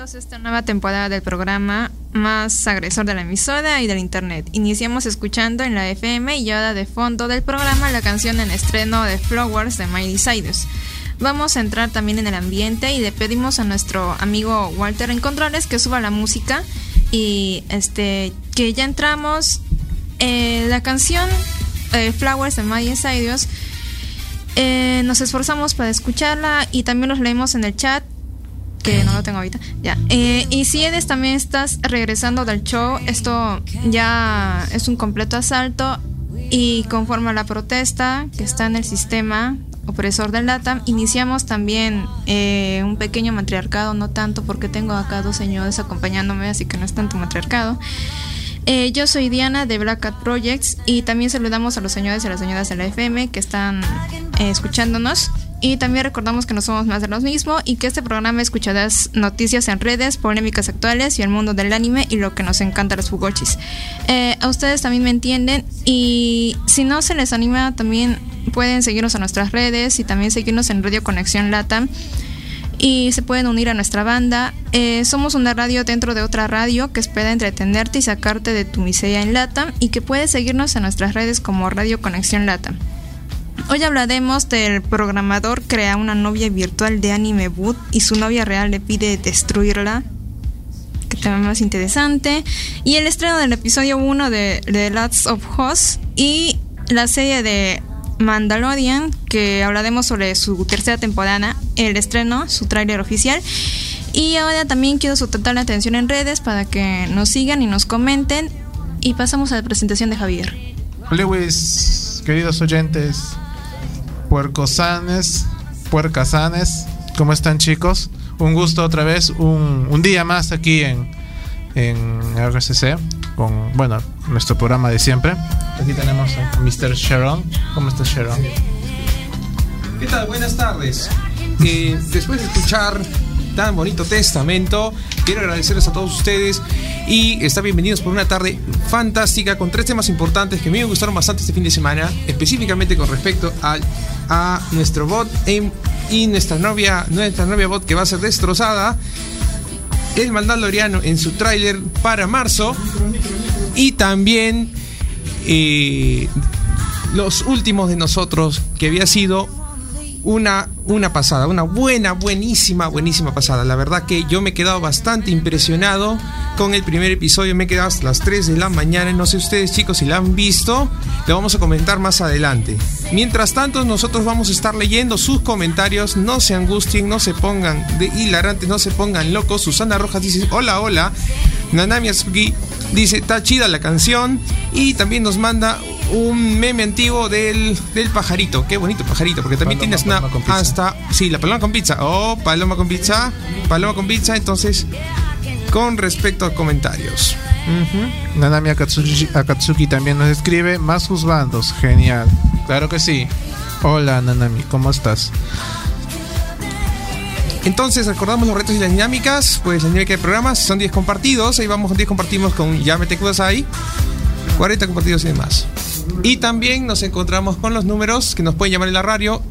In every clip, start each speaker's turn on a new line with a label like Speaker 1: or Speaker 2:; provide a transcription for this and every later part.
Speaker 1: esta nueva temporada del programa más agresor de la emisora y del internet. Iniciamos escuchando en la FM y ahora de fondo del programa la canción en estreno de Flowers de Miley Cyrus. Vamos a entrar también en el ambiente y le pedimos a nuestro amigo Walter en controles que suba la música y este que ya entramos eh, la canción eh, Flowers de Miley Cyrus eh, nos esforzamos para escucharla y también los leemos en el chat que no lo tengo ahorita. Ya. Eh, y si eres también estás regresando del show, esto ya es un completo asalto y conforme a la protesta que está en el sistema opresor del LATAM, iniciamos también eh, un pequeño matriarcado, no tanto porque tengo acá dos señores acompañándome, así que no es tanto matriarcado. Eh, yo soy Diana de Black Cat Projects y también saludamos a los señores y a las señoras de la FM que están eh, escuchándonos. Y también recordamos que no somos más de los mismos y que este programa escucharás noticias en redes, polémicas actuales y el mundo del anime y lo que nos encanta los fugochis. Eh, a ustedes también me entienden y si no se les anima también pueden seguirnos a nuestras redes y también seguirnos en Radio Conexión Latam y se pueden unir a nuestra banda. Eh, somos una radio dentro de otra radio que espera entretenerte y sacarte de tu miseria en Latam y que puedes seguirnos en nuestras redes como Radio Conexión Latam. Hoy hablaremos del programador crea una novia virtual de anime boot y su novia real le pide destruirla. Que también más interesante. Y el estreno del episodio 1 de The Last of Us y la serie de Mandalorian, que hablaremos sobre su tercera temporada, el estreno, su tráiler oficial. Y ahora también quiero su total atención en redes para que nos sigan y nos comenten. Y pasamos a la presentación de Javier.
Speaker 2: Hola, pues. queridos oyentes puercosanes, puercasanes. ¿Cómo están, chicos? Un gusto otra vez, un, día más aquí en, en RCC, con, bueno, nuestro programa de siempre. Aquí tenemos a Mr. Sharon. ¿Cómo está Sharon?
Speaker 3: ¿Qué tal? Buenas tardes. Eh, después de escuchar tan bonito testamento, quiero agradecerles a todos ustedes y estar bienvenidos por una tarde fantástica con tres temas importantes que a me gustaron bastante este fin de semana, específicamente con respecto al, a nuestro bot em- y nuestra novia, nuestra novia bot que va a ser destrozada, el Mandaloriano en su tráiler para marzo. Y también eh, los últimos de nosotros que había sido una, una pasada, una buena, buenísima, buenísima pasada. La verdad que yo me he quedado bastante impresionado con el primer episodio. Me he quedado hasta las 3 de la mañana. No sé ustedes chicos si la han visto. Lo vamos a comentar más adelante. Mientras tanto, nosotros vamos a estar leyendo sus comentarios. No se angustien, no se pongan de hilarantes, no se pongan locos. Susana Rojas dice, hola, hola. Nanami Asuki dice, está chida la canción. Y también nos manda un meme antiguo del, del pajarito. Qué bonito pajarito, porque también
Speaker 2: Paloma,
Speaker 3: tienes una
Speaker 2: paloma
Speaker 3: hasta. Sí, la paloma con pizza. Oh, paloma con pizza. Paloma con pizza. Entonces, con respecto a comentarios.
Speaker 2: Nanami Akatsuki, Akatsuki también nos escribe más bandos. Genial. Claro que sí. Hola Nanami, ¿cómo estás?
Speaker 3: Entonces, recordamos los retos y las dinámicas. Pues la dinámica de programas son 10 compartidos. Ahí vamos con 10 compartimos con Yamete Kudasai. 40 compartidos y demás. Y también nos encontramos con los números que nos pueden llamar en la radio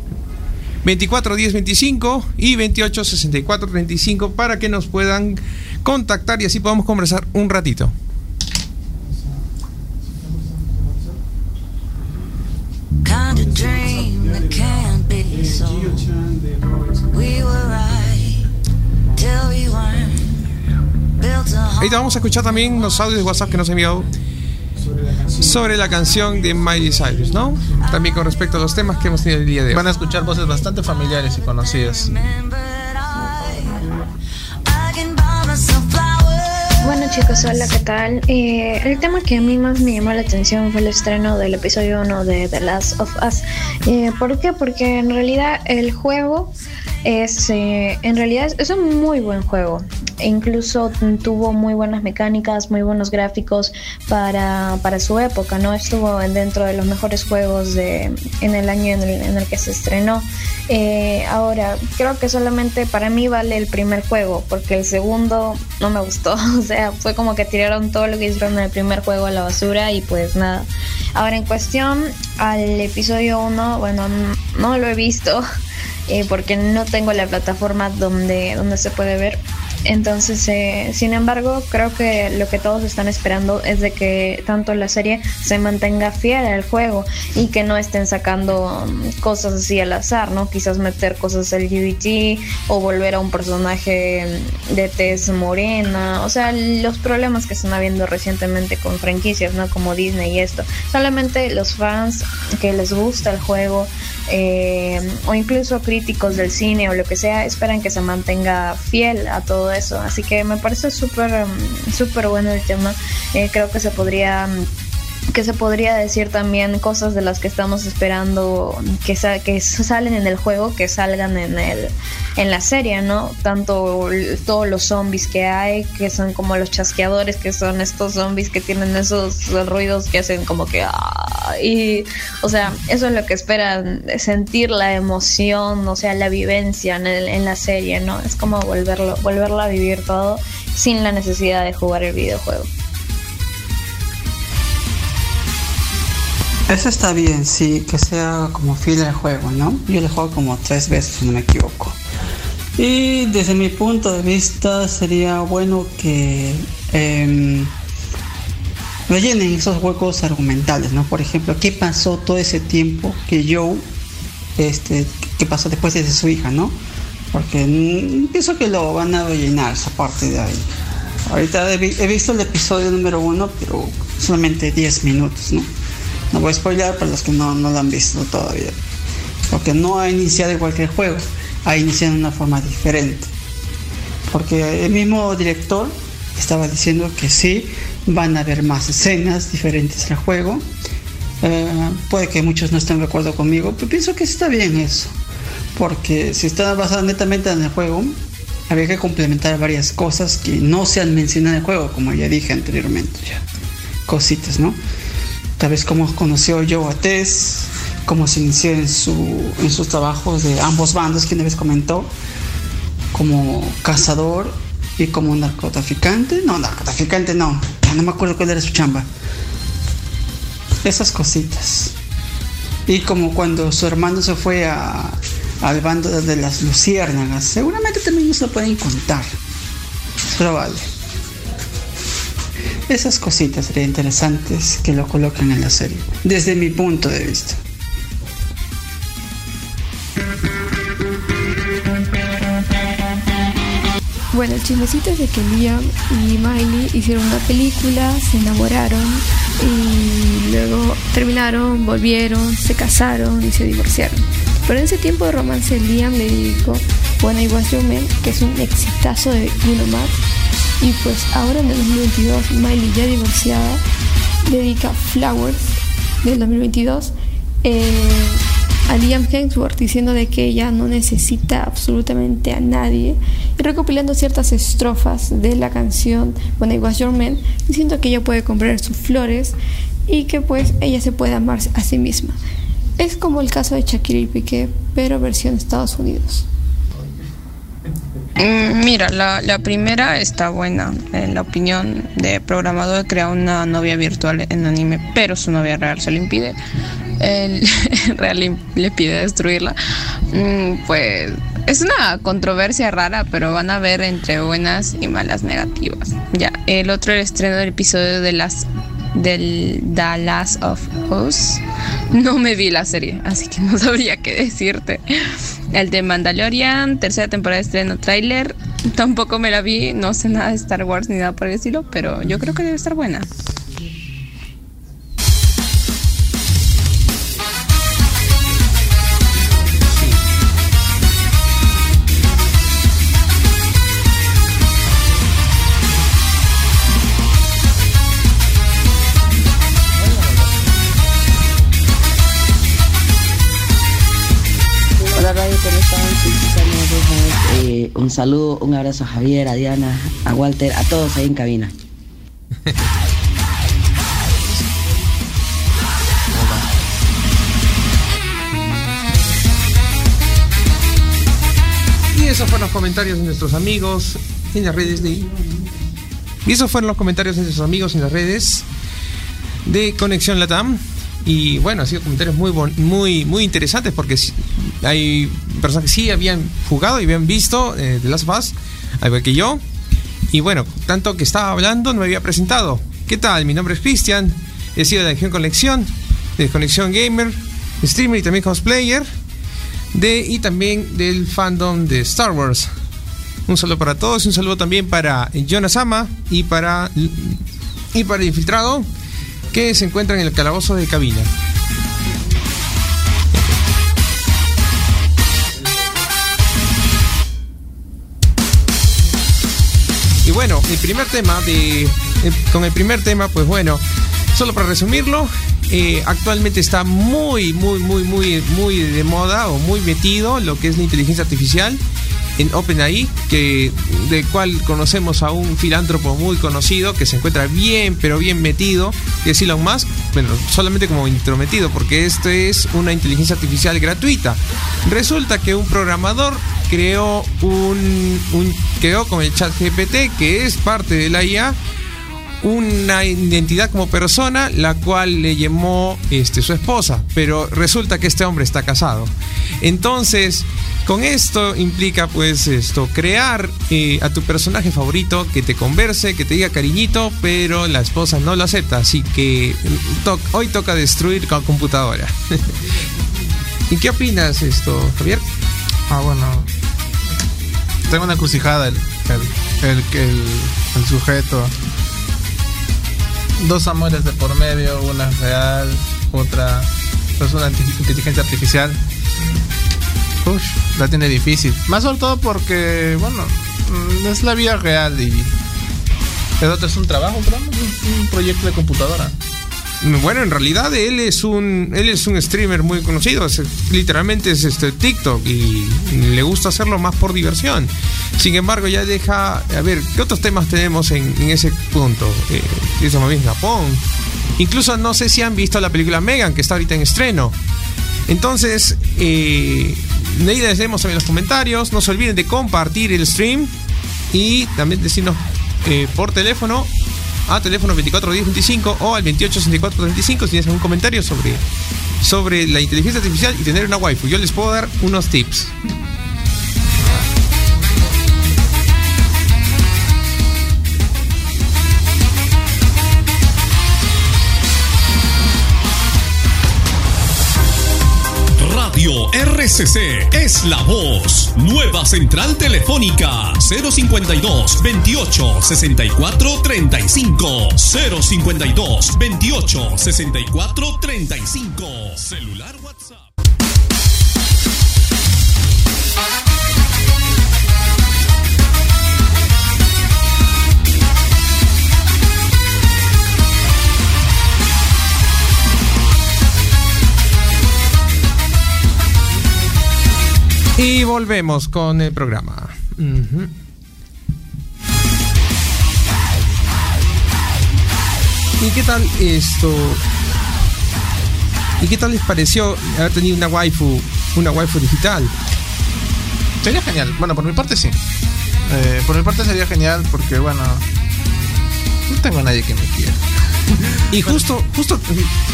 Speaker 3: 24 10 25 y 28 64 35 para que nos puedan contactar y así podamos conversar un ratito.
Speaker 4: Kind of dream that can't be so. We were right till we weren't. Built a home.
Speaker 3: Ahí te vamos a escuchar también los audios de WhatsApp que nos ha enviado sobre la canción de Miley Cyrus, ¿no? También con respecto a los temas que hemos tenido el día de hoy.
Speaker 2: Van a escuchar voces bastante familiares y conocidas.
Speaker 4: Remembered I, I can buy myself flowers.
Speaker 5: Bueno chicos, hola, ¿qué tal? Eh, el tema que a mí más me llamó la atención fue el estreno del episodio 1 de The Last of Us. Eh, ¿Por qué? Porque en realidad el juego es, eh, en realidad es, un muy buen juego. Incluso tuvo muy buenas mecánicas, muy buenos gráficos para, para su época, ¿no? Estuvo dentro de los mejores juegos de, en el año en el, que se estrenó. Eh, ahora, creo que solamente para mí vale el primer juego, porque el segundo no me gustó. O sea, fue como que tiraron todo lo que hicieron en el primer juego a la basura y pues nada. Ahora, en cuestión al episodio 1, bueno, no lo he visto eh, porque no tengo la plataforma donde, donde se puede ver. Entonces, eh, sin embargo, creo que lo que todos están esperando es de que tanto la serie se mantenga fiel al juego y que no estén sacando mm, cosas así al azar, ¿no? Quizás meter cosas LGBT o volver a un personaje mm, de tez morena, o sea, los problemas que están habiendo recientemente con franquicias, ¿no? Como Disney y esto. Solamente los fans que les gusta el juego eh, o incluso críticos del cine o lo que sea esperan que se mantenga fiel a todo eso. Así que me parece súper mm, bueno el tema. Eh, creo que se podría mm, que se podría decir también cosas de las que estamos esperando que, sa- que salen en el juego, que salgan en el en la serie, ¿no? Tanto todos los zombies que hay, que son como los chasqueadores, que son estos zombies que tienen esos ruidos que hacen como que "Ah", y o sea, eso es lo que esperan, sentir la emoción, o sea, la vivencia en, el- en la serie, ¿no? Es como volverlo volverlo a vivir todo sin la necesidad de jugar el videojuego.
Speaker 6: Eso está bien, sí, que sea como fiel al juego, ¿no? Yo lo juego como tres veces, si no me equivoco. Y desde mi punto de vista sería bueno que em, rellenen esos huecos argumentales, ¿no? Por ejemplo, ¿qué pasó todo ese tiempo que Joe, este, qué pasó después de su hija, ¿no? Porque mm, pienso que lo van a rellenar esa parte de ahí. Ahorita he visto el episodio número uno, pero solamente 10 minutos, ¿no? No voy a spoiler para los que no, no lo han visto todavía. Porque no ha iniciado igual que el juego, ha iniciado de una forma diferente. Porque el mismo director estaba diciendo que sí, van a haber más escenas diferentes al juego Eh, puede que muchos no estén de acuerdo conmigo, pero pienso que está bien eso. Porque si está basada netamente en el juego, había que complementar varias cosas que no se han mencionado en el juego, como ya dije anteriormente. Ya. Cositas, ¿no? Tal vez cómo conoció Joe a Tess, cómo se inició en, su, en sus trabajos de ambos bandos, una vez comentó, como cazador y como narcotraficante. No, narcotraficante no, no me acuerdo cuál era su chamba. Esas cositas. Y como cuando su hermano se fue al bando de las luciérnagas, seguramente también se lo pueden contar. Es probable. Esas cositas serían interesantes que lo coloquen en la serie, desde mi punto de vista.
Speaker 7: Bueno, el chismecito es de que Liam y Miley hicieron una película, se enamoraron y luego terminaron, volvieron, se casaron y se divorciaron. Pero en ese tiempo de romance Liam le dedicó When I Was Your Man, que es un exitazo de Bruno Mars. Y pues ahora en el 2022, Miley ya divorciada, dedica Flowers del 2022 eh, a Liam Hemsworth diciendo de que ella no necesita absolutamente a nadie y recopilando ciertas estrofas de la canción When I Was Your Man diciendo que ella puede comprar sus flores y que pues ella se puede amar a sí misma. Es como el caso de Shakira y Piqué, pero versión Estados Unidos.
Speaker 8: Mm, Mira, la, la primera está buena. En la opinión de programador, crea una novia virtual en anime, pero su novia real se lo impide. Él real le, le pide destruirla. Mm, Pues es una controversia rara, pero van a ver entre buenas y malas negativas. Ya, el otro el estreno del episodio de las del The Last of Us. No me vi la serie, así que no sabría qué decirte. El de Mandalorian, tercera temporada de estreno tráiler. Tampoco me la vi, no sé nada de Star Wars ni nada por el estilo, pero yo creo que debe estar buena.
Speaker 9: Un saludo, un abrazo a Javier, a Diana, a Walter, a todos ahí en cabina.
Speaker 3: Y esos fueron los comentarios de nuestros amigos en las redes de. Y esos fueron los comentarios de nuestros amigos en las redes de Conexión Latam. Y bueno, han sido comentarios muy muy muy interesantes porque hay personas que sí habían jugado y habían visto eh, The Last of Us, al igual que yo. Y bueno, tanto que estaba hablando, no me había presentado. ¿Qué tal? Mi nombre es Cristian, he sido de la región Conexión, de Conexión Gamer, streamer y también cosplayer de y también del fandom de Star Wars. Un saludo para todos, un saludo también para Jonas Ama y para y para el infiltrado que se encuentra en el calabozo de cabina. Y bueno, el primer tema de. eh, con el primer tema, pues bueno, solo para resumirlo, eh, actualmente está muy, muy, muy, muy, muy de moda o muy metido lo que es la inteligencia artificial en OpenAI, que del cual conocemos a un filántropo muy conocido que se encuentra bien, pero bien metido, que es Elon Musk, bueno, solamente como intrometido, porque esto es una inteligencia artificial gratuita. Resulta que un programador creó un, un creó con el chat GPT, que es parte de la IA, una identidad como persona, la cual le llamó este, su esposa, pero resulta que este hombre está casado. Entonces, con esto implica pues esto, crear eh, a tu personaje favorito que te converse, que te diga cariñito, pero la esposa no lo acepta, así que mm, hoy toca destruir con computadora. ¿Y qué opinas esto, Javier?
Speaker 2: Ah, bueno. Tengo una encrucijada el, el, el, el- sujeto. Dos amores de por medio, una real, otra es una inte- inteligencia artificial. Ush, la tiene difícil. Más sobre todo porque, bueno, mm, es la vida real y el otro es un trabajo, un, proyecto de computadora.
Speaker 3: Bueno, en realidad él es un él es un streamer muy conocido, literalmente es este TikTok y le gusta hacerlo más por diversión. Sin embargo, ya deja, a ver, ¿qué otros temas tenemos en, en ese punto? Eh, eso más bien Japón. Incluso no sé si han visto la película Megan, que está ahorita en estreno. Entonces, eh, les leemos también los comentarios. No se olviden de compartir el stream y también decirnos eh, por teléfono a teléfono 241025 o al 286435 si tienes algún comentario sobre, sobre la inteligencia artificial y tener una waifu. Yo les puedo dar unos tips.
Speaker 10: Radio RCC es la voz. Nueva central telefónica 052 28 64 35 052 28 64 35 celular
Speaker 3: Y volvemos con el programa. ¿Y qué tal esto? ¿Y qué tal les pareció haber tenido una waifu, una waifu digital?
Speaker 2: Sería genial. Bueno, por mi parte sí. Eh, por mi parte sería genial porque, bueno, no tengo a nadie que me quiera.
Speaker 3: Y justo, justo,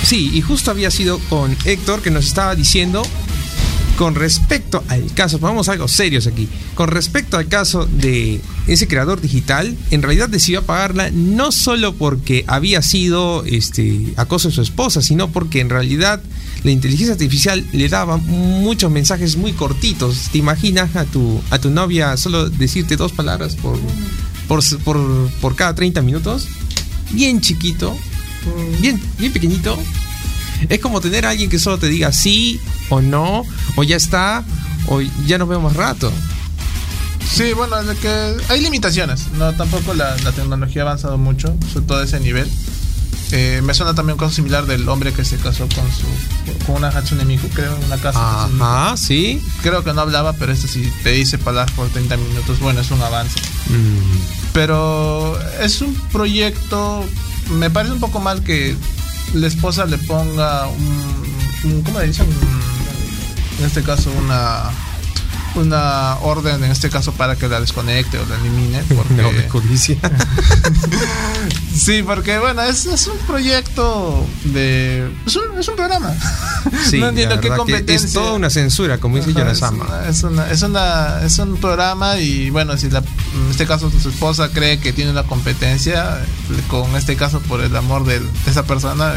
Speaker 3: sí, y justo había sido con Héctor que nos estaba diciendo con respecto al caso, vamos a algo serios aquí, con respecto al caso de ese creador digital, en realidad decidió apagarla no solo porque había sido este acoso de su esposa, sino porque en realidad la inteligencia artificial le daba muchos mensajes muy cortitos. ¿Te imaginas a tu, a tu novia solo decirte dos palabras por, por, por, por cada 30 minutos? Bien chiquito, bien, bien pequeñito. Es como tener a alguien que solo te diga sí o no, o ya está, o ya nos vemos rato.
Speaker 2: Sí, bueno, de que hay limitaciones. No, tampoco la, la tecnología ha avanzado mucho, sobre todo a ese nivel. Eh, me suena también un caso similar del hombre que se casó con su con una Hatsune Miku, creo, en una casa.
Speaker 3: Ajá, sí.
Speaker 2: Creo que no hablaba, pero este sí te dice palabras por 30 minutos. Bueno, es un avance.
Speaker 3: Mm,
Speaker 2: Pero es un proyecto. Me parece un poco mal que la esposa le ponga un. un- ¿Cómo le dicen? Un- en este caso, una. Una orden, en este caso, para que la desconecte o la elimine. Porque,
Speaker 3: No, de codicia.
Speaker 2: sí, porque, bueno, es, es un proyecto de. Es un, es un programa.
Speaker 3: Sí,
Speaker 2: no entiendo qué competencia.
Speaker 3: Es toda una censura, como dice
Speaker 2: Ajá,
Speaker 3: Jonas
Speaker 2: es,
Speaker 3: Sama.
Speaker 2: una- es, una- es, una- es un programa y bueno, si la, en este caso su esposa cree que tiene una competencia, con este caso por el amor de esa persona,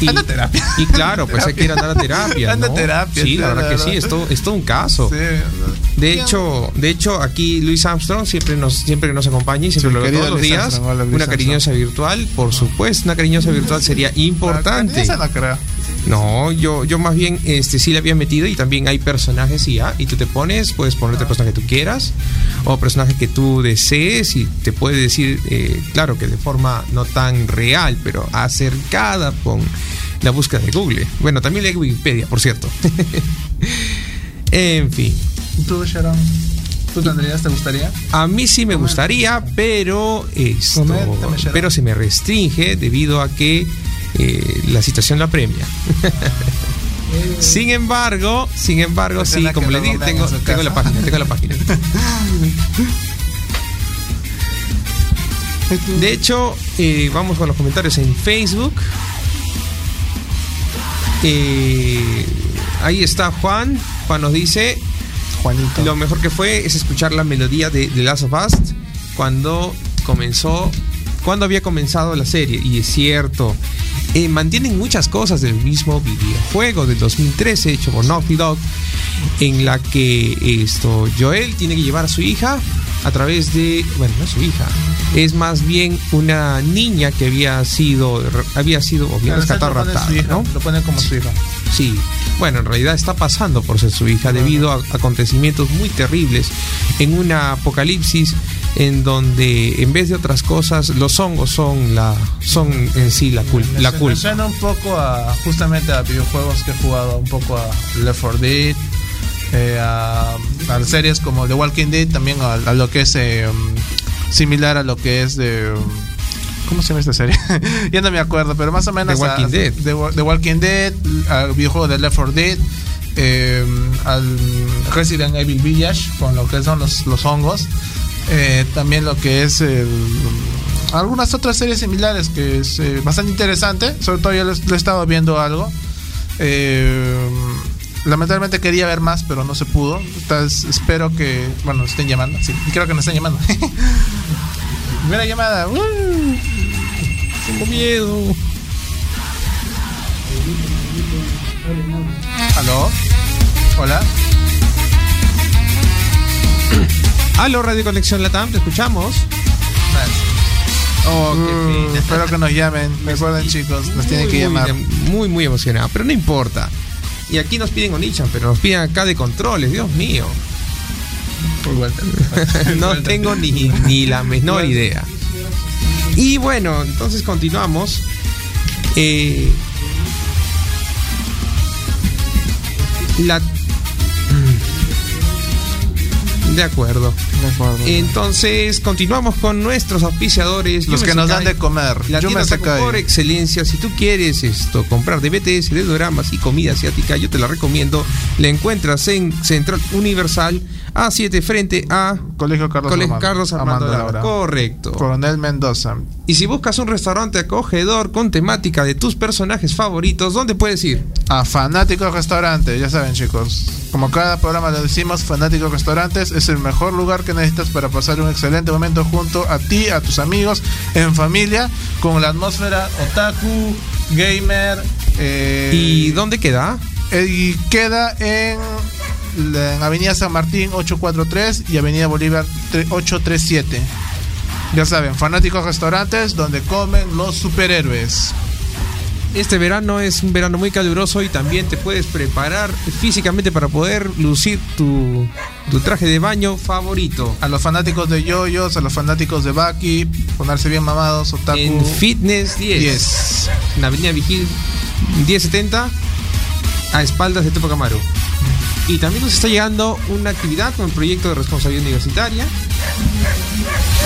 Speaker 3: Y,
Speaker 2: anda terapia.
Speaker 3: y claro, pues hay que ir a andar a terapia.
Speaker 2: Anda terapia,
Speaker 3: Sí, la
Speaker 2: la
Speaker 3: verdad que sí, es todo, es todo un caso.
Speaker 2: Sí,
Speaker 3: De hecho, de hecho, aquí Luis Armstrong siempre nos, siempre nos acompaña y siempre
Speaker 2: Sí,
Speaker 3: lo
Speaker 2: querido
Speaker 3: todos los días.
Speaker 2: Armstrong,
Speaker 3: una cariñosa virtual, por supuesto, una cariñosa virtual sería importante.
Speaker 2: Esa no creo.
Speaker 3: No, yo, yo más bien este sí le había metido y también hay personajes y ya, y tú te pones, puedes ponerte el personaje que tú quieras o personaje que tú desees y te puede decir, eh, claro que de forma no tan real, pero acercada con la búsqueda de Google. Bueno, también lee Wikipedia, por cierto. en fin.
Speaker 2: ¿Y ¿Tú, Sharon? ¿Tú tendrías, te gustaría?
Speaker 3: A mí sí me gustaría, pero esto, pero se me restringe debido a que eh, la situación la premia. sin embargo, sin embargo, sí,
Speaker 2: Escena
Speaker 3: como le dije, tengo, la página, tengo la página. De hecho, eh, vamos con los comentarios en Facebook. Eh, ahí está Juan. Juan nos dice:
Speaker 2: Juanito.
Speaker 3: Lo mejor que fue es escuchar la melodía de The Last of Us cuando comenzó, cuando había comenzado la serie. Y es cierto, eh, mantienen muchas cosas del mismo videojuego del 2013 hecho por Naughty Dog, en la que esto Joel tiene que llevar a su hija a través de, bueno, no es su hija, es más bien una niña que había sido, había sido, o raptada,
Speaker 2: hija,
Speaker 3: ¿no?
Speaker 2: Lo pone como su hija.
Speaker 3: Sí, bueno, en realidad está pasando por ser su hija debido a acontecimientos muy terribles en una apocalipsis en donde en vez de otras cosas los hongos son la son en sí la, cul-
Speaker 2: Me
Speaker 3: la
Speaker 2: su- me
Speaker 3: culpa.
Speaker 2: suena un poco a justamente a videojuegos que he jugado, un poco a Left 4 Dead, eh, a, a series como The Walking Dead, también a, a lo que es eh, similar a lo que es de... ¿Cómo se llama esta serie? ya no me acuerdo, pero más o menos...
Speaker 3: The Walking
Speaker 2: a-
Speaker 3: Dead.
Speaker 2: The, The Walking Dead, al videojuego de Left 4 Dead, eh, al Resident Evil Village, con lo que son los, los hongos. Eh, también lo que es el, algunas otras series similares que es eh, bastante interesante. Sobre todo yo lo, he estado viendo algo. Eh, lamentablemente quería ver más, pero no se pudo. Espero que, bueno, estén llamando. Sí, creo que nos están llamando. Primera llamada. ¡uh!
Speaker 3: Tengo miedo.
Speaker 2: ¿Aló? Hola.
Speaker 3: Aló, Radio Conexión Latam, te escuchamos. Oh, qué
Speaker 2: Uh,
Speaker 3: pena.
Speaker 2: espero que nos llamen. Recuerden, chicos, nos tienen
Speaker 3: Muy,
Speaker 2: que
Speaker 3: muy,
Speaker 2: llamar.
Speaker 3: Muy, muy emocionado, pero no importa. Y aquí nos piden Onichan, pero nos piden acá de controles, Dios mío. no tengo ni, ni la menor idea. Y bueno, entonces continuamos. Eh, la. De acuerdo.
Speaker 2: De acuerdo.
Speaker 3: Entonces, continuamos con nuestros auspiciadores.
Speaker 2: Los que nos dan de comer.
Speaker 3: La Taco
Speaker 2: Sekai.
Speaker 3: por excelencia. Si tú quieres esto, comprar DVDs, de dramas y comida asiática, yo te la recomiendo. La encuentras en Central Universal A7 frente a
Speaker 2: Colegio Carlos
Speaker 3: Colegio
Speaker 2: Armando.
Speaker 3: Carlos Armando
Speaker 2: Armando.
Speaker 3: Correcto.
Speaker 2: Coronel Mendoza.
Speaker 3: Y si buscas un restaurante acogedor con temática de tus personajes favoritos, ¿dónde puedes ir?
Speaker 2: A Fanáticos Restaurante, ya saben chicos. Como cada programa lo decimos, Fanáticos Restaurantes es el mejor lugar que necesitas para pasar un excelente momento junto a ti, a tus amigos, en familia, con la atmósfera otaku, gamer. eh,
Speaker 3: ¿Y dónde queda?
Speaker 2: eh, y queda en, en Avenida San Martín 843 y Avenida Bolívar tre- 837. Ya saben, Fanáticos Restaurantes donde comen los superhéroes.
Speaker 3: Este verano es un verano muy caluroso y también te puedes preparar físicamente para poder lucir tu, tu traje de baño favorito.
Speaker 2: A los fanáticos de yoyos, a los fanáticos de Baki, ponerse bien mamados, otaku.
Speaker 3: En Fitness 10.
Speaker 2: 10.
Speaker 3: En Avenida Vigil 1070 a espaldas de Tupac Amaru. Y también nos está llegando una actividad con el proyecto de responsabilidad universitaria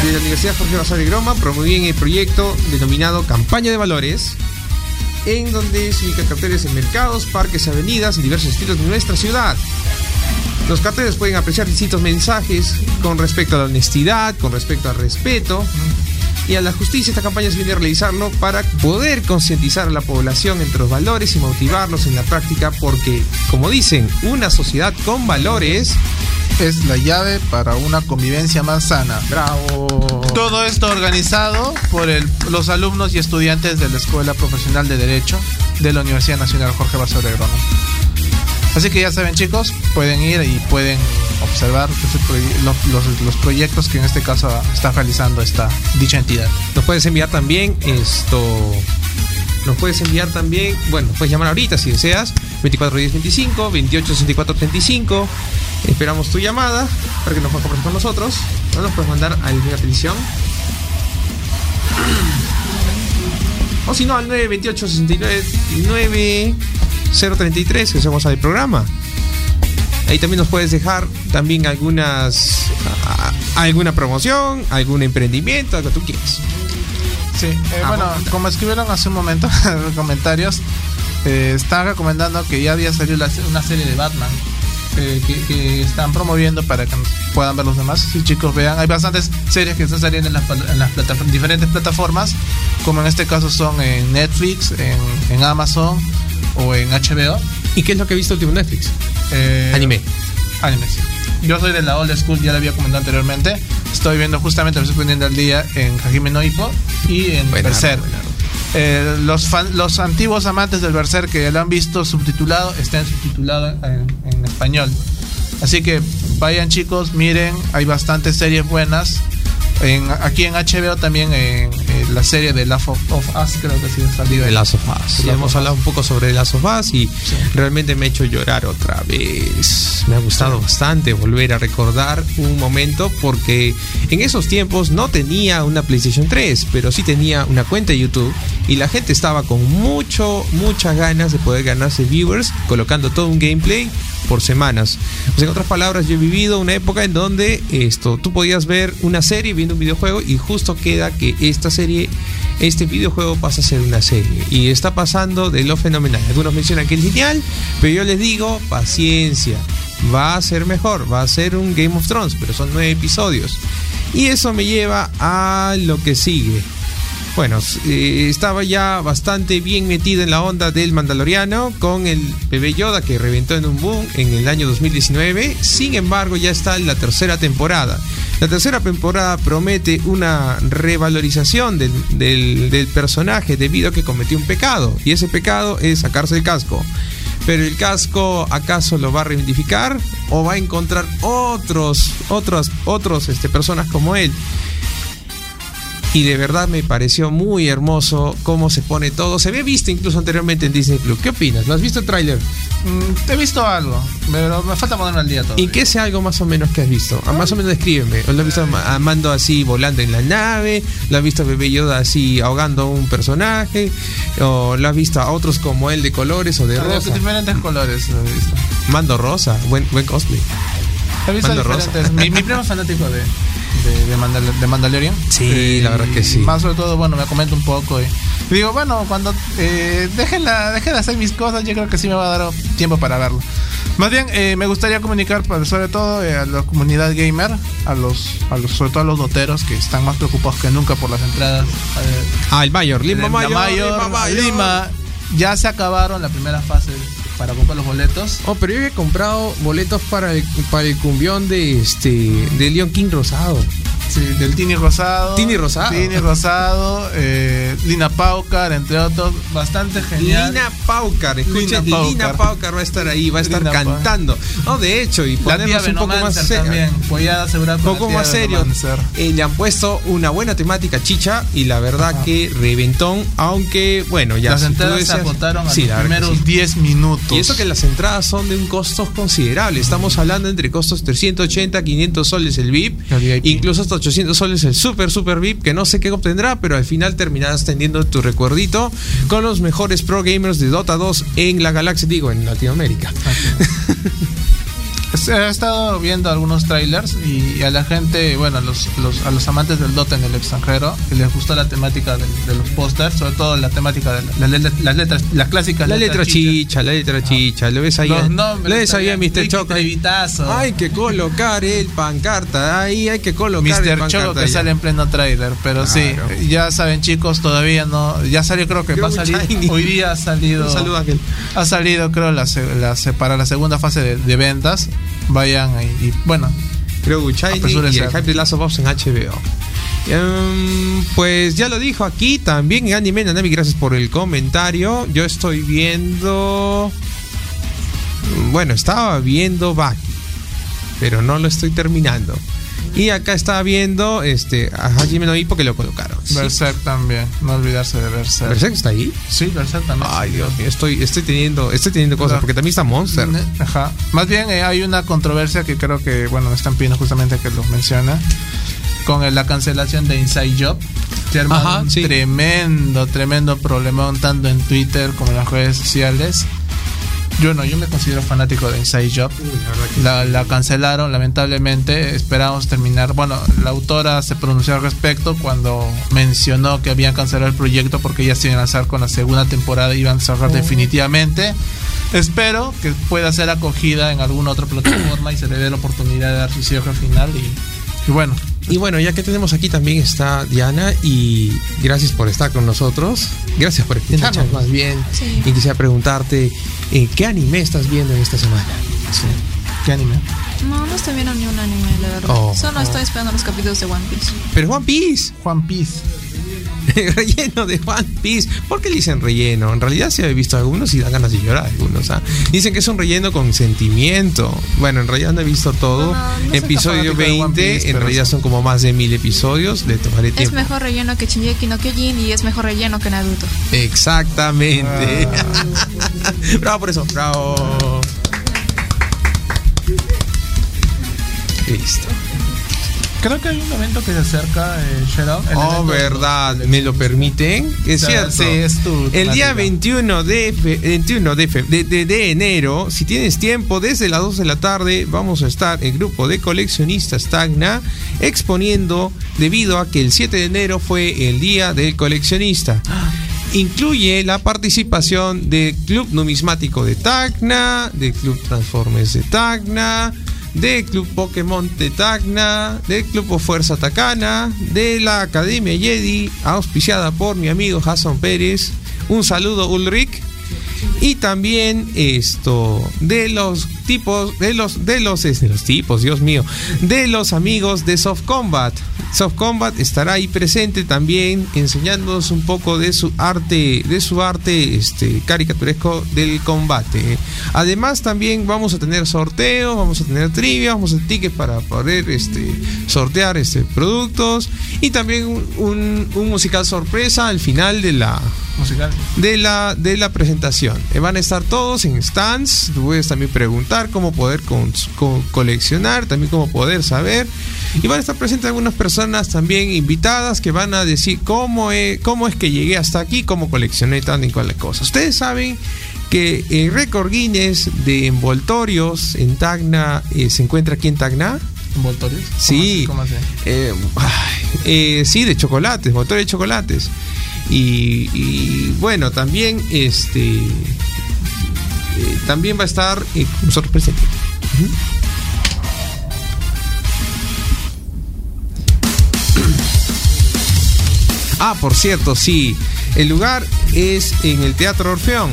Speaker 3: de la Universidad Jorge Basabe Groma, promovían el proyecto denominado Campaña de Valores, en donde se ubican carteles en mercados, parques, avenidas y diversos estilos de nuestra ciudad. Los carteles pueden apreciar distintos mensajes con respecto a la honestidad, con respecto al respeto y a la justicia. Esta campaña se viene a realizarlo para poder concientizar a la población entre los valores y motivarlos en la práctica porque, como dicen, una sociedad con valores
Speaker 2: Es la llave para una convivencia más sana.
Speaker 3: Bravo.
Speaker 2: Todo esto organizado por el- los alumnos y estudiantes de la Escuela Profesional de Derecho de la Universidad Nacional Jorge Basabe Groma. Así que ya saben chicos, pueden ir y pueden observar ese proye- lo- los, los proyectos que en este caso está realizando esta dicha entidad.
Speaker 3: Nos puedes enviar también esto. Nos puedes enviar también, bueno, puedes llamar ahorita si deseas, 241025, 286435. Esperamos tu llamada para que nos puedas conversar con nosotros. O nos puedes mandar a la petición. O si no, al 928 69 9033, que somos del programa. Ahí también nos puedes dejar también algunas a- alguna promoción, algún emprendimiento, algo que tú quieras.
Speaker 2: Sí, eh,
Speaker 3: Ah,
Speaker 2: bueno. como escribieron hace un momento en los comentarios, eh, están recomendando que ya había salido la- una serie de Batman eh, que, que están promoviendo para que puedan ver los demás. Sí, chicos, vean, hay bastantes series que están saliendo en las, en las plata- diferentes plataformas, como en este caso son en Netflix, en, en Amazon o en HBO.
Speaker 3: ¿Y qué es lo que he visto último en Netflix?
Speaker 2: Eh,
Speaker 3: Anime.
Speaker 2: Anime, sí. Yo soy de la old school, ya lo había comentado anteriormente. Estoy viendo justamente, me estoy poniendo al día en Hajime no y en Berserk. Eh, los, los antiguos amantes del Berserk que lo han visto subtitulado, está subtitulado en, en español. Así que vayan chicos, miren, hay bastantes series buenas En, aquí en HBO también en, la serie de Last of, of Us creo que sí ha salido.
Speaker 3: de Last of Us.
Speaker 2: Last
Speaker 3: hemos hablado un poco sobre Last of Us y realmente me ha hecho llorar otra vez. Me ha gustado bastante volver a recordar un momento porque en esos tiempos no tenía una PlayStation 3, pero sí tenía una cuenta de YouTube y la gente estaba con mucho, muchas ganas de poder ganarse viewers colocando todo un gameplay por semanas. Sea, en otras palabras, yo he vivido una época en donde esto, tú podías ver una serie viendo un videojuego y justo queda que esta serie, este videojuego pasa a ser una serie. Y está pasando de lo fenomenal. Algunos mencionan que es lineal, pero yo les digo, paciencia. Va a ser mejor, va a ser un Game of Thrones, pero son nueve episodios. Y eso me lleva a lo que sigue. Bueno, eh, estaba ya bastante bien metido en la onda del Mandaloriano con el bebé Yoda que reventó en un boom en el año 2019. Sin embargo, ya está en la tercera temporada. La tercera temporada promete una revalorización del, del- del personaje debido a que cometió un pecado. Y ese pecado es sacarse el casco. Pero el casco acaso lo va a reivindicar o va a encontrar otros, otros, otros este, personas como él. Y de verdad me pareció muy hermoso cómo se pone todo. Se había visto incluso anteriormente en Disney Plus. ¿Qué opinas? ¿Lo has visto el tráiler?
Speaker 2: Mm, he visto algo, pero me falta ponerme al día todo.
Speaker 3: ¿Y qué es algo más o menos que has visto? Ah, Más o menos descríbeme. ¿O ¿Lo has visto a Mando así volando en la nave? ¿Lo has visto a Bebé Yoda así ahogando a un personaje? ¿O lo has visto a otros como él de colores o de
Speaker 2: De
Speaker 3: rosa?
Speaker 2: diferentes colores lo he visto.
Speaker 3: Mando rosa, buen, buen cosplay.
Speaker 2: He visto
Speaker 3: Mando rosa.
Speaker 2: diferentes. Mi, mi primo fanático de, de, de, Mandal- de Mandalorian.
Speaker 3: Sí, la verdad que sí.
Speaker 2: Más sobre todo, bueno, me comenta un poco. Y, y digo, bueno, cuando eh, dejen, la, dejen de hacer mis cosas, yo creo que sí me va a dar tiempo para verlo. Más bien, eh, me gustaría comunicar, pues, sobre todo eh, a la comunidad gamer, a los, a los, sobre todo a los doteros que están más preocupados que nunca por las entradas. eh,
Speaker 3: Ah, el Mayor, Lima Mayor.
Speaker 2: Mayor,
Speaker 3: Lima Mayor.
Speaker 2: Lima, ya se acabaron la primera fase para comprar los boletos.
Speaker 3: Oh, pero yo había comprado boletos para el, para el cumbión de este de Leon King Rosado.
Speaker 2: Sí, del Tini Rosado.
Speaker 3: Tini Rosado.
Speaker 2: Tini Rosado, eh, Lina Paucar, entre otros. Bastante genial.
Speaker 3: Lina Paucar, escuchen,
Speaker 2: Lina
Speaker 3: Lina
Speaker 2: Paucar.
Speaker 3: Va a estar ahí, va a estar
Speaker 2: Lina
Speaker 3: cantando. No, de hecho, y ponernos un poco más
Speaker 2: asegurar
Speaker 3: Un poco más serio. Eh, le han puesto una buena temática chicha y la verdad
Speaker 2: Ajá.
Speaker 3: que reventón, aunque bueno, ya
Speaker 2: Las
Speaker 3: si
Speaker 2: entradas se agotaron a
Speaker 3: Sí,
Speaker 2: los primeros
Speaker 3: sí.
Speaker 2: 10 minutos.
Speaker 3: Y eso que las entradas son de un costo considerable. Estamos hablando entre costos 380, 500 soles el VIP,
Speaker 2: El VIP.
Speaker 3: incluso hasta 800 soles el super super VIP, que no sé qué obtendrá, pero al final terminarás teniendo tu recuerdito con los mejores pro gamers de Dota 2 en la galaxia, digo, en Latinoamérica.
Speaker 2: He estado viendo algunos trailers y a la gente, bueno, a los, los- a los amantes del Dota en el extranjero, que les gustó la temática de, de los pósters, sobre todo la temática de la- las letras, las, letras, las clásicas
Speaker 3: La letra
Speaker 2: chichas.
Speaker 3: chicha, la letra chicha, lo ves ahí.
Speaker 2: Los nombres
Speaker 3: lo ves ahí a
Speaker 2: también.
Speaker 3: Mr. Choco. Hay que colocar el pancarta, ahí hay que colocar el
Speaker 2: Mr.
Speaker 3: pancarta.
Speaker 2: Choco que
Speaker 3: ya.
Speaker 2: sale en pleno trailer, pero sí, ya saben chicos, todavía no, ya salió creo que va a salir,
Speaker 3: Shiny.
Speaker 2: hoy día ha salido,
Speaker 3: Un saludo, Ángel.
Speaker 2: ha salido creo la, para la segunda fase de, de ventas, vayan y, y, bueno,
Speaker 3: Creo Shiny y el hype de Last of Us en HBO. Em, pues ya lo dijo aquí también en Anime Nanami, gracias por el comentario. Yo estoy viendo. Bueno, estaba viendo Baki, pero no lo estoy terminando. Y acá estaba viendo este, a Hajime no Ippo que lo colocaron. ¿sí?
Speaker 2: Berserk también, no olvidarse de Berserk.
Speaker 3: ¿Berserk está ahí?
Speaker 2: Sí, Berserk también.
Speaker 3: Ay, Dios mío, estoy, estoy teniendo, estoy teniendo cosas,
Speaker 2: No.
Speaker 3: porque también está Monster.
Speaker 2: Ajá. Más bien eh, hay una controversia que creo que, bueno, me están pidiendo justamente que lo menciona. Con la cancelación de Inside Job. Se un
Speaker 3: sí.
Speaker 2: tremendo, tremendo problemón tanto en Twitter como en las redes sociales. Yo no, yo me considero fanático de Inside Job. La, la cancelaron, lamentablemente. Esperamos terminar. Bueno, la autora se pronunció al respecto cuando mencionó que habían cancelado el proyecto porque ya se iban a lanzar con la segunda temporada y iban a cerrar definitivamente. Espero que pueda ser acogida en alguna otra plataforma y se le dé la oportunidad de dar su cierre final. Y, y bueno,
Speaker 3: Y bueno, ya que tenemos aquí también está Diana y gracias por estar con nosotros. Gracias por escucharnos más bien.
Speaker 1: Sí.
Speaker 3: Y quisiera preguntarte, eh, ¿qué anime estás viendo en esta semana?
Speaker 2: ¿qué anime?
Speaker 1: No, no estoy viendo ni un anime, la verdad.
Speaker 3: Oh.
Speaker 1: Solo estoy esperando los capítulos de One Piece.
Speaker 3: Pero One Piece.
Speaker 2: Juan Piece.
Speaker 3: Relleno de One Piece. ¿Por qué le dicen relleno? En realidad sí he visto algunos y dan ganas de llorar algunos. ¿ah? Dicen que es un relleno con sentimiento. Bueno, en realidad no he visto todo.
Speaker 2: No, no
Speaker 3: Episodio
Speaker 2: fanático de One
Speaker 3: 20,
Speaker 2: Piece,
Speaker 3: en realidad
Speaker 2: sí.
Speaker 3: son como más de mil episodios. Le tomaré
Speaker 1: Es mejor relleno que Shingeki no Kyojin y es mejor relleno que Naruto.
Speaker 3: Exactamente.
Speaker 2: Ah.
Speaker 3: bravo por eso, bravo. Listo.
Speaker 2: Creo que hay un evento que se acerca, eh, Shadow.
Speaker 3: Oh, verdad, ¿me lo permiten? Es
Speaker 2: O sea,
Speaker 3: cierto.
Speaker 2: sí, es tu
Speaker 3: El día
Speaker 2: temática.
Speaker 3: 21 de, fe- 21 de, fe- de, de- de enero, si tienes tiempo, desde las 2 de la tarde, vamos a estar el grupo de coleccionistas Tacna exponiendo debido a que el 7 de enero fue el día del coleccionista. Incluye la participación del Club Numismático de Tacna, del Club Transformers de Tacna, del Club Pokémon de Tacna, del Club Fuerza Tacana, de la Academia Jedi, auspiciada por mi amigo Jason Pérez. Un saludo, Ulrich. Y también esto de los tipos, de los, de los, de los tipos, Dios mío, de los amigos de Soft Combat. Soft Combat estará ahí presente también enseñándonos un poco de su arte, de su arte este, caricaturesco del combate. Además también vamos a tener sorteos, vamos a tener trivia, vamos a tener tickets para poder este, sortear este, productos y también un, musical sorpresa al final de la, de la, de la presentación. Eh, Van a estar todos en stands. Tú puedes también preguntar cómo poder con- con- coleccionar, también cómo poder saber. Y van a estar presentes algunas personas también invitadas que van a decir cómo, es- cómo es que llegué hasta aquí, cómo coleccioné tan y cual cosa. Ustedes saben que el récord Guinness de envoltorios en Tacna eh, se encuentra aquí en Tacna.
Speaker 2: ¿Envoltorios?
Speaker 3: Sí,
Speaker 2: ¿Cómo así?
Speaker 3: eh, ay, eh, sí, de chocolates, motor de chocolates. Y, bueno, también este eh, también va a estar eh, con nosotros presente. Ah, por cierto, sí. El lugar es en el Teatro Orfeón.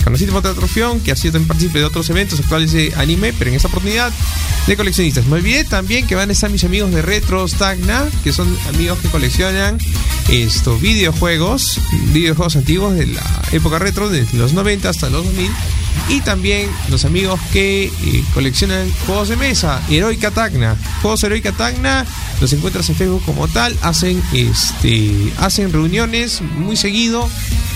Speaker 3: El conocidísimo Teatro Orfeón, que ha sido también partícipe de otros eventos actuales de anime, pero en esta oportunidad de coleccionistas. Me olvidé también que van a estar mis amigos de Retros Tacna, que son amigos que coleccionan estos videojuegos, videojuegos antiguos de la época retro, desde los 90 hasta los 2000. Y también los amigos que eh, coleccionan juegos de mesa, Heroica Tacna. Juegos Heroica Tacna, los encuentras en Facebook como tal, hacen este hacen reuniones muy seguido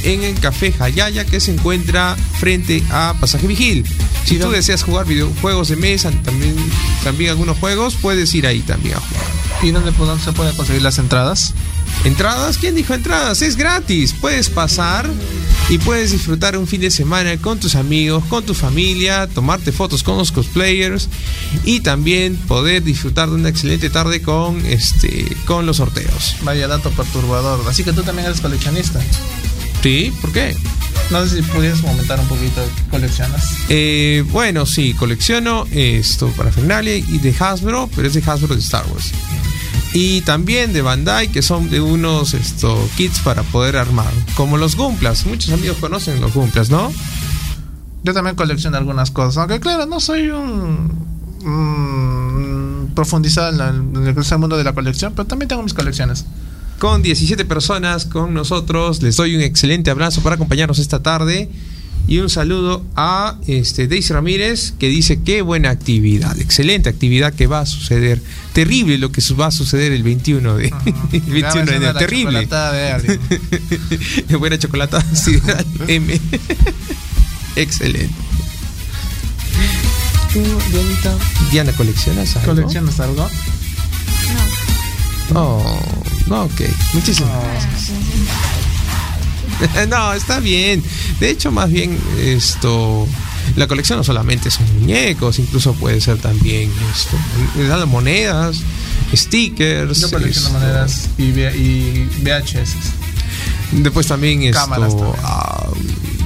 Speaker 3: en el Café Jayaya que se encuentra frente a Pasaje Vigil. Si tú deseas jugar videojuegos de mesa, también, también algunos juegos, puedes ir ahí también a jugar.
Speaker 2: ¿Y dónde se puede conseguir las entradas?
Speaker 3: ¿Entradas? ¿Quién dijo entradas? Es gratis. Puedes pasar y puedes disfrutar un fin de semana con tus amigos, con tu familia, tomarte fotos con los cosplayers y también poder disfrutar de una excelente tarde con este con los sorteos.
Speaker 2: Vaya dato perturbador. Así que tú también eres coleccionista.
Speaker 3: ¿Sí? ¿Por qué?
Speaker 2: No sé si pudieras comentar un poquito de qué coleccionas.
Speaker 3: Eh, bueno, sí, colecciono esto para Fernalia y de Hasbro, pero es de Hasbro de Star Wars. Y también de Bandai, que son de unos esto, kits para poder armar. Como los Gumplas. Muchos amigos conocen los Gumplas, ¿no?
Speaker 2: Yo también colecciono algunas cosas, aunque claro, no soy un mm, profundizado en, la- en el, el mundo de la colección, pero también tengo mis colecciones.
Speaker 3: Con 17 personas con nosotros, les doy un excelente abrazo por acompañarnos esta tarde. Y un saludo a este, Daisy Ramírez que dice qué buena actividad, excelente actividad que va a suceder. Terrible lo que va a suceder el 21 de, el 21 de enero. Terrible.
Speaker 2: chocolatada de
Speaker 3: buena chocolatada sideral M. Excelente. Diana, ¿coleccionas algo?
Speaker 2: ¿Coleccionas algo?
Speaker 3: Oh, no, ok. Muchísimas gracias. no, está bien. De hecho, más bien esto. La colección no solamente son muñecos, incluso puede ser también esto. monedas, stickers.
Speaker 2: Yo colecciono
Speaker 3: esto.
Speaker 2: monedas y, y VHS.
Speaker 3: Después también esto.
Speaker 2: Cámaras también.
Speaker 3: ah,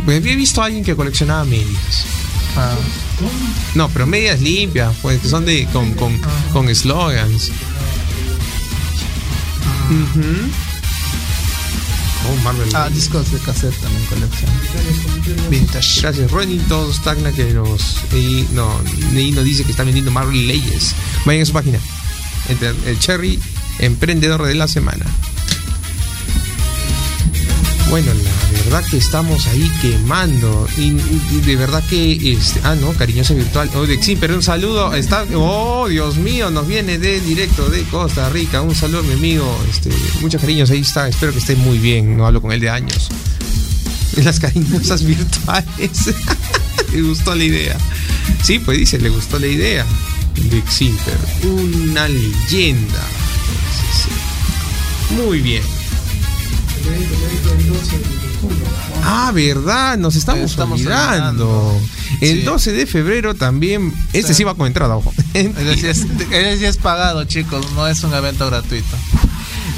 Speaker 3: había visto a alguien que coleccionaba medias.
Speaker 2: Ah,
Speaker 3: No, pero medias limpias, pues que son de con, con, con slogans. Oh, Marvel.
Speaker 2: ah, discos de cassette también colecciono. Vintage.
Speaker 3: Gracias, Ronnie todos Tacna que nos. Y, no, y nos dice que está vendiendo Marvel Leyes. Vayan a su página. El, el Cherry Emprendedor de la Semana. Bueno, la verdad que estamos ahí quemando. Y, de verdad que. Este, ah, no, cariñosa virtual. Oh, de, sí, un saludo. Está, oh, Dios mío, nos viene de directo de Costa Rica. Un saludo mi amigo. Este, muchos cariños, ahí está. Espero que esté muy bien. No hablo con él de años. Las cariñosas virtuales. le gustó la idea. Sí, pues dice, le gustó la idea. De Ximper. Una leyenda. Muy bien. Ah, verdad, nos estamos,
Speaker 2: Estamos
Speaker 3: olvidando. El
Speaker 2: Sí.
Speaker 3: 12 de febrero también. Este sí va con entrada, ojo.
Speaker 2: Ese sí es, ese es pagado, chicos, no es un evento gratuito.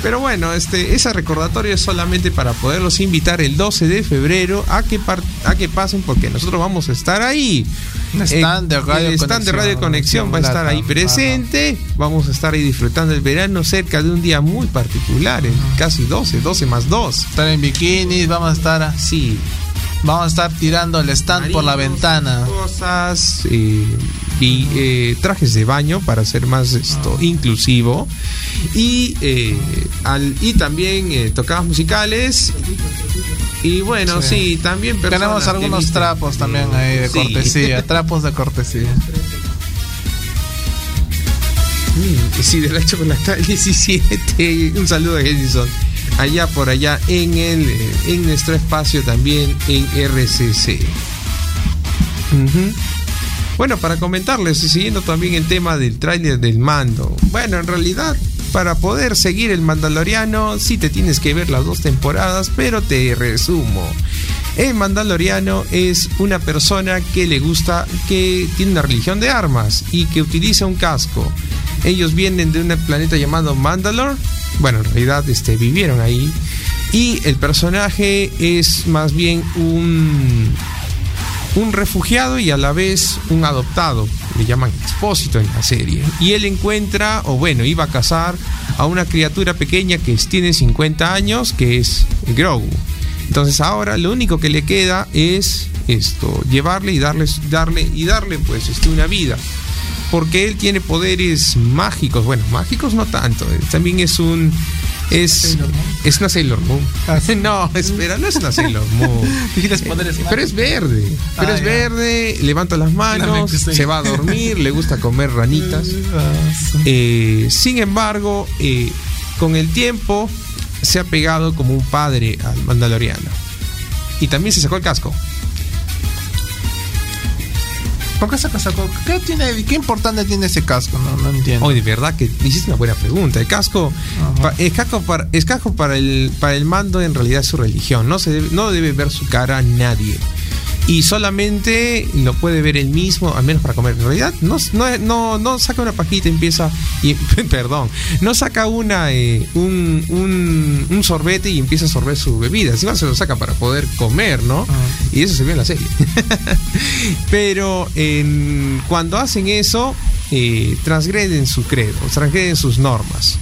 Speaker 3: Pero bueno, este, ese recordatorio es solamente para poderlos invitar el 12 de febrero a que, a que pasen porque nosotros vamos a estar ahí.
Speaker 2: Un stand de Radio
Speaker 3: el stand de Radio Conexión va a estar ahí presente. Vamos a estar ahí disfrutando el verano cerca de un día muy particular, en casi 12, 12 más 2.
Speaker 2: Estar en bikinis, vamos a estar,
Speaker 3: Sí,
Speaker 2: vamos a estar tirando el stand por la ventana.
Speaker 3: Cosas eh, y eh, trajes de baño para ser más esto
Speaker 2: Ah.
Speaker 3: inclusivo. Y, eh, al, y también eh, tocadas musicales. Y bueno, sí,
Speaker 2: Sí.
Speaker 3: también
Speaker 2: Tenemos algunos trapos también ahí de
Speaker 3: Sí.
Speaker 2: cortesía, trapos de cortesía.
Speaker 3: Mm, Sí, de la chocolata 17. Un saludo a Edison. Allá por allá en el en nuestro espacio también en RCC. Ujú. Bueno, para comentarles y siguiendo también el tema del tráiler del mando. Bueno, en realidad, para poder seguir el Mandaloriano, sí te tienes que ver las dos temporadas, pero te resumo. El Mandaloriano es una persona que le gusta, que tiene una religión de armas y que utiliza un casco. Ellos vienen de un planeta llamado Mandalore. Bueno, en realidad este, vivieron ahí. Y el personaje es más bien un un refugiado y a la vez un adoptado, le llaman expósito en la serie. Y él encuentra, o bueno, iba a cazar a una criatura pequeña que tiene 50 años, que es Grogu. Entonces ahora lo único que le queda es esto, llevarle y darle, darle y darle pues este, una vida. Porque él tiene poderes mágicos, bueno, mágicos no tanto, él también es un es es una Sailor Moon. No, espera, no es una Sailor Moon.
Speaker 2: Poderes
Speaker 3: Pero es verde, pero
Speaker 2: Ah,
Speaker 3: es
Speaker 2: ya.
Speaker 3: verde, levanta las manos, se va a dormir, le gusta comer ranitas. Eh, sin embargo, eh, con el tiempo se ha pegado como un padre al mandaloriano. Y también se sacó el casco.
Speaker 2: ¿Por qué se sacó? ¿Qué, tiene, ¿Qué importante tiene ese casco? No, no entiendo.
Speaker 3: Hoy de verdad que hiciste una buena pregunta. El casco, pa- el casco para, el casco para el para el mando en realidad es su religión. No se debe, no debe ver su cara a nadie. Y solamente lo puede ver él mismo, al menos para comer. En realidad, no, no, no, no saca una pajita y empieza. Y, perdón, no saca una eh, un, un, un sorbete y empieza a sorber su bebida. Encima se lo saca para poder comer, ¿no? Y eso se ve en la serie. Pero cuando hacen eso, eh, transgreden su credo, transgreden sus normas.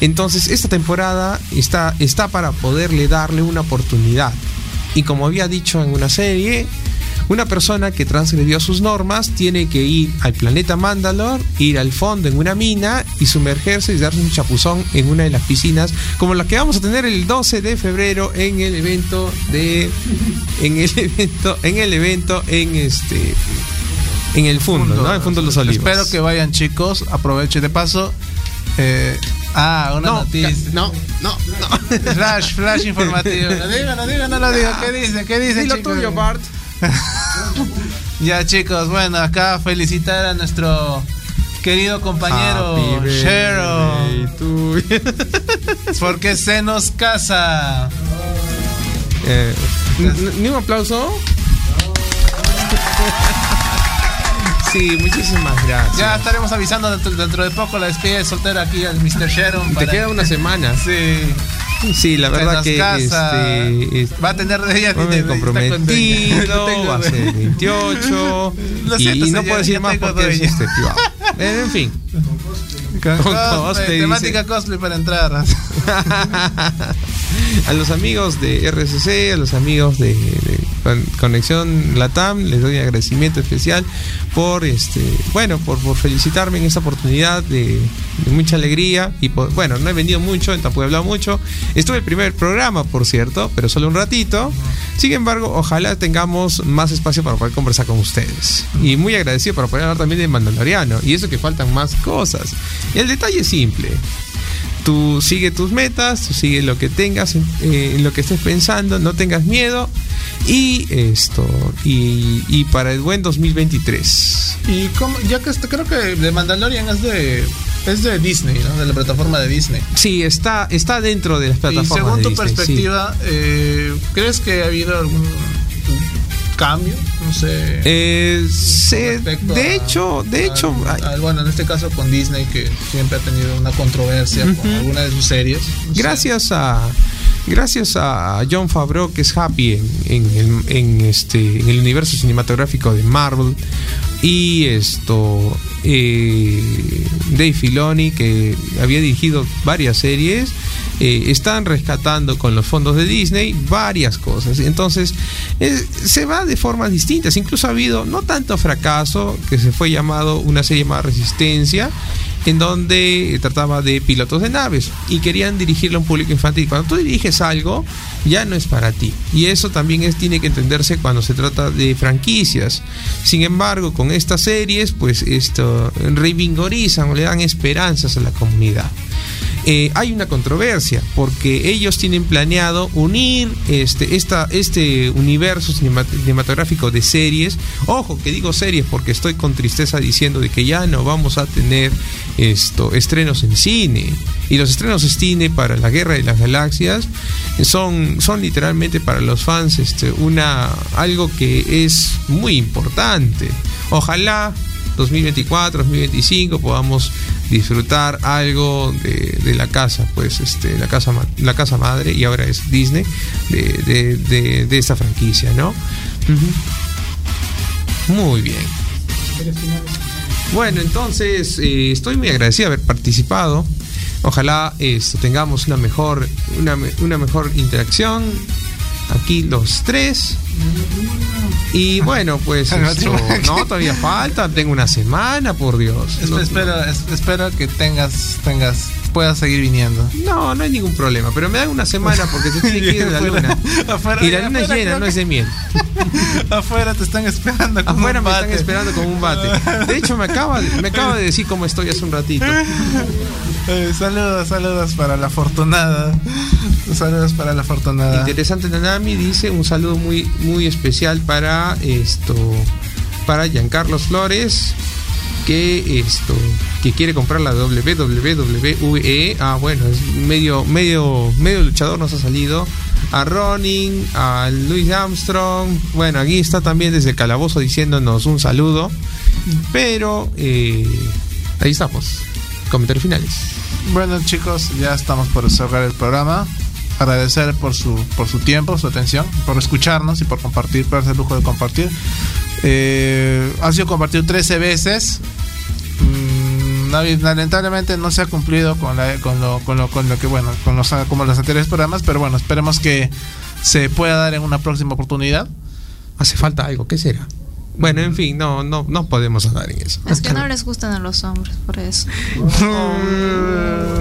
Speaker 3: Entonces, esta temporada está, está para poderle darle una oportunidad. Y como había dicho en una serie, una persona que transgredió sus normas tiene que ir al planeta Mandalor, ir al fondo en una mina y sumergerse y darse un chapuzón en una de las piscinas, como la que vamos a tener el 12 de febrero en el evento de en el evento en el evento en este en el fondo, ¿no? En Fondo de los Olivos.
Speaker 2: Espero que vayan chicos, aprovechen de paso. eh, ah, una
Speaker 3: no,
Speaker 2: noticia.
Speaker 3: no, no, no.
Speaker 2: Flash, flash informativo. Lo digo, lo digo, no lo digo. ¿Qué dice? ¿Qué dice,
Speaker 3: Dilo
Speaker 2: chicos?
Speaker 3: tuyo, Bart.
Speaker 2: Ya, chicos, bueno, acá felicitar a nuestro querido compañero
Speaker 3: you.
Speaker 2: Porque se nos casa.
Speaker 3: Eh, ¿Ni un aplauso? Sí, muchísimas gracias.
Speaker 2: Ya estaremos avisando dentro, dentro de poco la despedida de soltera aquí al Mr. Sharon.
Speaker 3: Te
Speaker 2: para-
Speaker 3: queda una semana.
Speaker 2: Sí.
Speaker 3: Sí, la verdad que
Speaker 2: casa.
Speaker 3: este, es-
Speaker 2: Va a tener de ella
Speaker 3: me comprometido,
Speaker 2: contenta.
Speaker 3: va a ser 28
Speaker 2: Lo
Speaker 3: y,
Speaker 2: siento,
Speaker 3: y no
Speaker 2: señor,
Speaker 3: puedo decir más
Speaker 2: tengo
Speaker 3: porque es este en fin.
Speaker 2: Con
Speaker 3: Con
Speaker 2: cosplay,
Speaker 3: cosplay,
Speaker 2: temática cosplay para entrar.
Speaker 3: a los amigos de RCC, a los amigos de, de- Conexión Latam, les doy un agradecimiento especial por este, bueno, por, felicitarme en esta oportunidad de, de mucha alegría y por- bueno, no he vendido mucho, tampoco he hablado mucho. Estuve el primer programa, por cierto, pero solo un ratito. Sin embargo, ojalá tengamos más espacio para poder conversar con ustedes. Y muy agradecido para poder hablar también de Mandaloriano. Y eso que faltan más cosas. el detalle es simple. Tú sigue tus metas, tú sigue lo que tengas, eh, en lo que estés pensando, no tengas miedo. Y esto, y, y para el buen 2023.
Speaker 2: Y como, ya que este- creo que de Mandalorian es de es de Disney, ¿no? De la plataforma de Disney.
Speaker 3: Sí, está, está dentro de las
Speaker 2: Y
Speaker 3: plataformas.
Speaker 2: según
Speaker 3: de
Speaker 2: tu
Speaker 3: Disney, sí.
Speaker 2: perspectiva, eh, ¿crees que ha habido algún cambio? No sé.
Speaker 3: Eh, de
Speaker 2: a-
Speaker 3: hecho, de hecho,
Speaker 2: al-
Speaker 3: ay,
Speaker 2: al- bueno, en este caso con Disney, que siempre ha tenido una controversia con
Speaker 3: Ujú.
Speaker 2: alguna de sus series. No sé.
Speaker 3: gracias a gracias a John Favreau que es happy en, en en este en el universo cinematográfico de Marvel y esto eh, Dave Filoni que había dirigido varias series eh, están rescatando con los fondos de Disney varias cosas. Entonces eh, se va de formas distintas. Incluso ha habido no tanto fracaso que se fue llamado una serie llamada Resistencia en donde trataba de pilotos de naves y querían dirigirlo a un público infantil. Cuando tú diriges algo, ya no es para ti. Y eso también es, tiene que entenderse cuando se trata de franquicias. Sin embargo, con estas series, pues esto revigorizan o le dan esperanzas a la comunidad. Eh, hay una controversia porque ellos tienen planeado unir este, esta, este universo cinema- cinematográfico de series. Ojo, que digo series porque estoy con tristeza diciendo de que ya no vamos a tener esto, estrenos en cine. Y los estrenos en cine para la Guerra de las Galaxias son, son literalmente para los fans este, una, algo que es muy importante. Ojalá 2024, 2025 podamos disfrutar algo de, la casa, pues este, la casa la casa madre y ahora es Disney de, de, esta franquicia, ¿no? Muy bien. Bueno, entonces eh, estoy muy agradecido de haber participado. Ojalá esto, tengamos una mejor, una, me- una mejor interacción aquí los tres. Y bueno, pues esto,
Speaker 2: matrimonio.
Speaker 3: no, todavía falta, tengo una semana, por Dios.
Speaker 2: Es-
Speaker 3: No-
Speaker 2: espero, es- espero que tengas, tengas, puedas seguir viniendo.
Speaker 3: No, no hay ningún problema, pero me dan una semana porque se tiene que ir de la luna.
Speaker 2: afuera-
Speaker 3: Y la luna es
Speaker 2: afuera
Speaker 3: llena, no es de miel.
Speaker 2: Afuera te están esperando. con
Speaker 3: Afuera
Speaker 2: un
Speaker 3: me están
Speaker 2: bate.
Speaker 3: esperando con un bate. De hecho, me acaba, me acaba de decir cómo estoy hace un ratito.
Speaker 2: Eh, saludos, saludos para la afortunada. Saludos para la afortunada.
Speaker 3: Interesante Nanami dice un saludo muy muy especial para esto para Giancarlos Flores que esto que quiere comprar la WWE ah bueno es medio medio medio luchador nos ha salido. A Ronin a Louis Armstrong. Bueno aquí está también desde calabozo diciéndonos un saludo. Pero eh, ahí estamos comentarios finales
Speaker 2: Bueno chicos, ya estamos por cerrar el programa. Agradecer por su, por su tiempo, su atención, por escucharnos y por compartir, por darse el lujo de compartir. Eh, ha sido compartido 13 veces. Mm, lamentablemente no se ha cumplido con, la- con, lo, con, lo, con lo que, bueno, con los, como los anteriores programas, pero bueno, esperemos que se pueda dar en una próxima oportunidad.
Speaker 3: hace falta algo qué será bueno en fin no no no podemos hablar en eso
Speaker 1: Es que no les gustan a los hombres, por eso.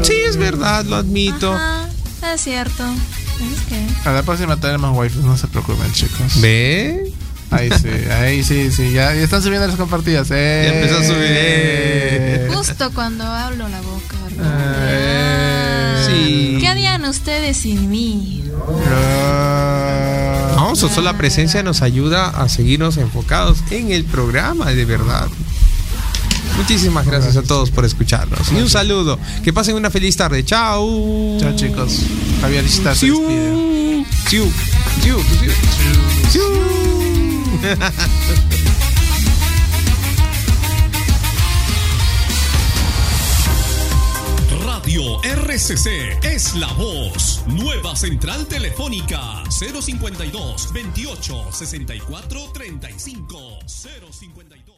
Speaker 3: Sí, es verdad, lo admito.
Speaker 1: Ajá, es cierto. Es que.
Speaker 2: A la próxima tenemos wifi, no se preocupen chicos.
Speaker 3: ¿Ve?
Speaker 2: Ahí sí, ahí sí, sí, ya, ya están subiendo las compartidas. Eh.
Speaker 3: Ya empezó a subir, eh.
Speaker 1: Justo cuando hablo la boca.
Speaker 2: Eh.
Speaker 3: Sí.
Speaker 1: ¿Qué harían ustedes sin mí?
Speaker 3: No, su sola presencia nos ayuda a seguirnos enfocados en el programa, de verdad. Muchísimas gracias a todos por escucharnos. Y un saludo. Que pasen una feliz tarde. Chao.
Speaker 2: Chao chicos. Javier Ishtar se despide.
Speaker 3: Siu. Siu. Siu. Siu.
Speaker 10: Radio RCC es la voz. Nueva central telefónica 052 28 64 35 052